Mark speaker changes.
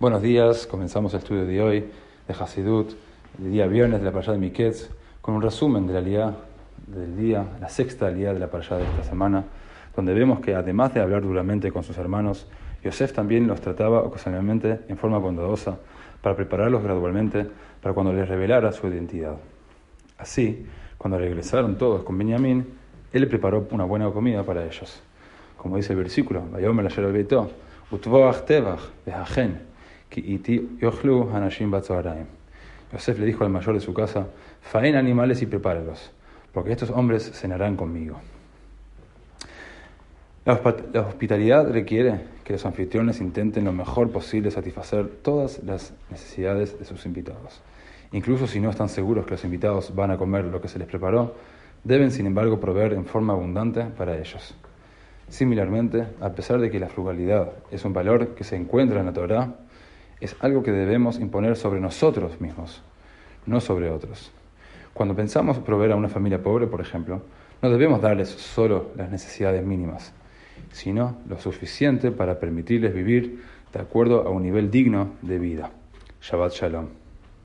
Speaker 1: Buenos días, comenzamos el estudio de hoy de Hasidut, el día viernes de la parashá de Miketz, con un resumen de la liá del día, la sexta liá de la parashá de esta semana, donde vemos que además de hablar duramente con sus hermanos, Yosef también los trataba ocasionalmente en forma bondadosa para prepararlos gradualmente para cuando les revelara su identidad. Así, cuando regresaron todos con Benjamín, él preparó una buena comida para ellos. Como dice el versículo, Yosef le dijo al mayor de su casa, faen animales y prepáralos, porque estos hombres cenarán conmigo. La hospitalidad requiere que los anfitriones intenten lo mejor posible satisfacer todas las necesidades de sus invitados. Incluso si no están seguros que los invitados van a comer lo que se les preparó, deben sin embargo proveer en forma abundante para ellos. Similarmente, a pesar de que la frugalidad es un valor que se encuentra en la Torah, es algo que debemos imponer sobre nosotros mismos, no sobre otros. Cuando pensamos proveer a una familia pobre, por ejemplo, no debemos darles solo las necesidades mínimas, sino lo suficiente para permitirles vivir de acuerdo a un nivel digno de vida. Shabbat Shalom.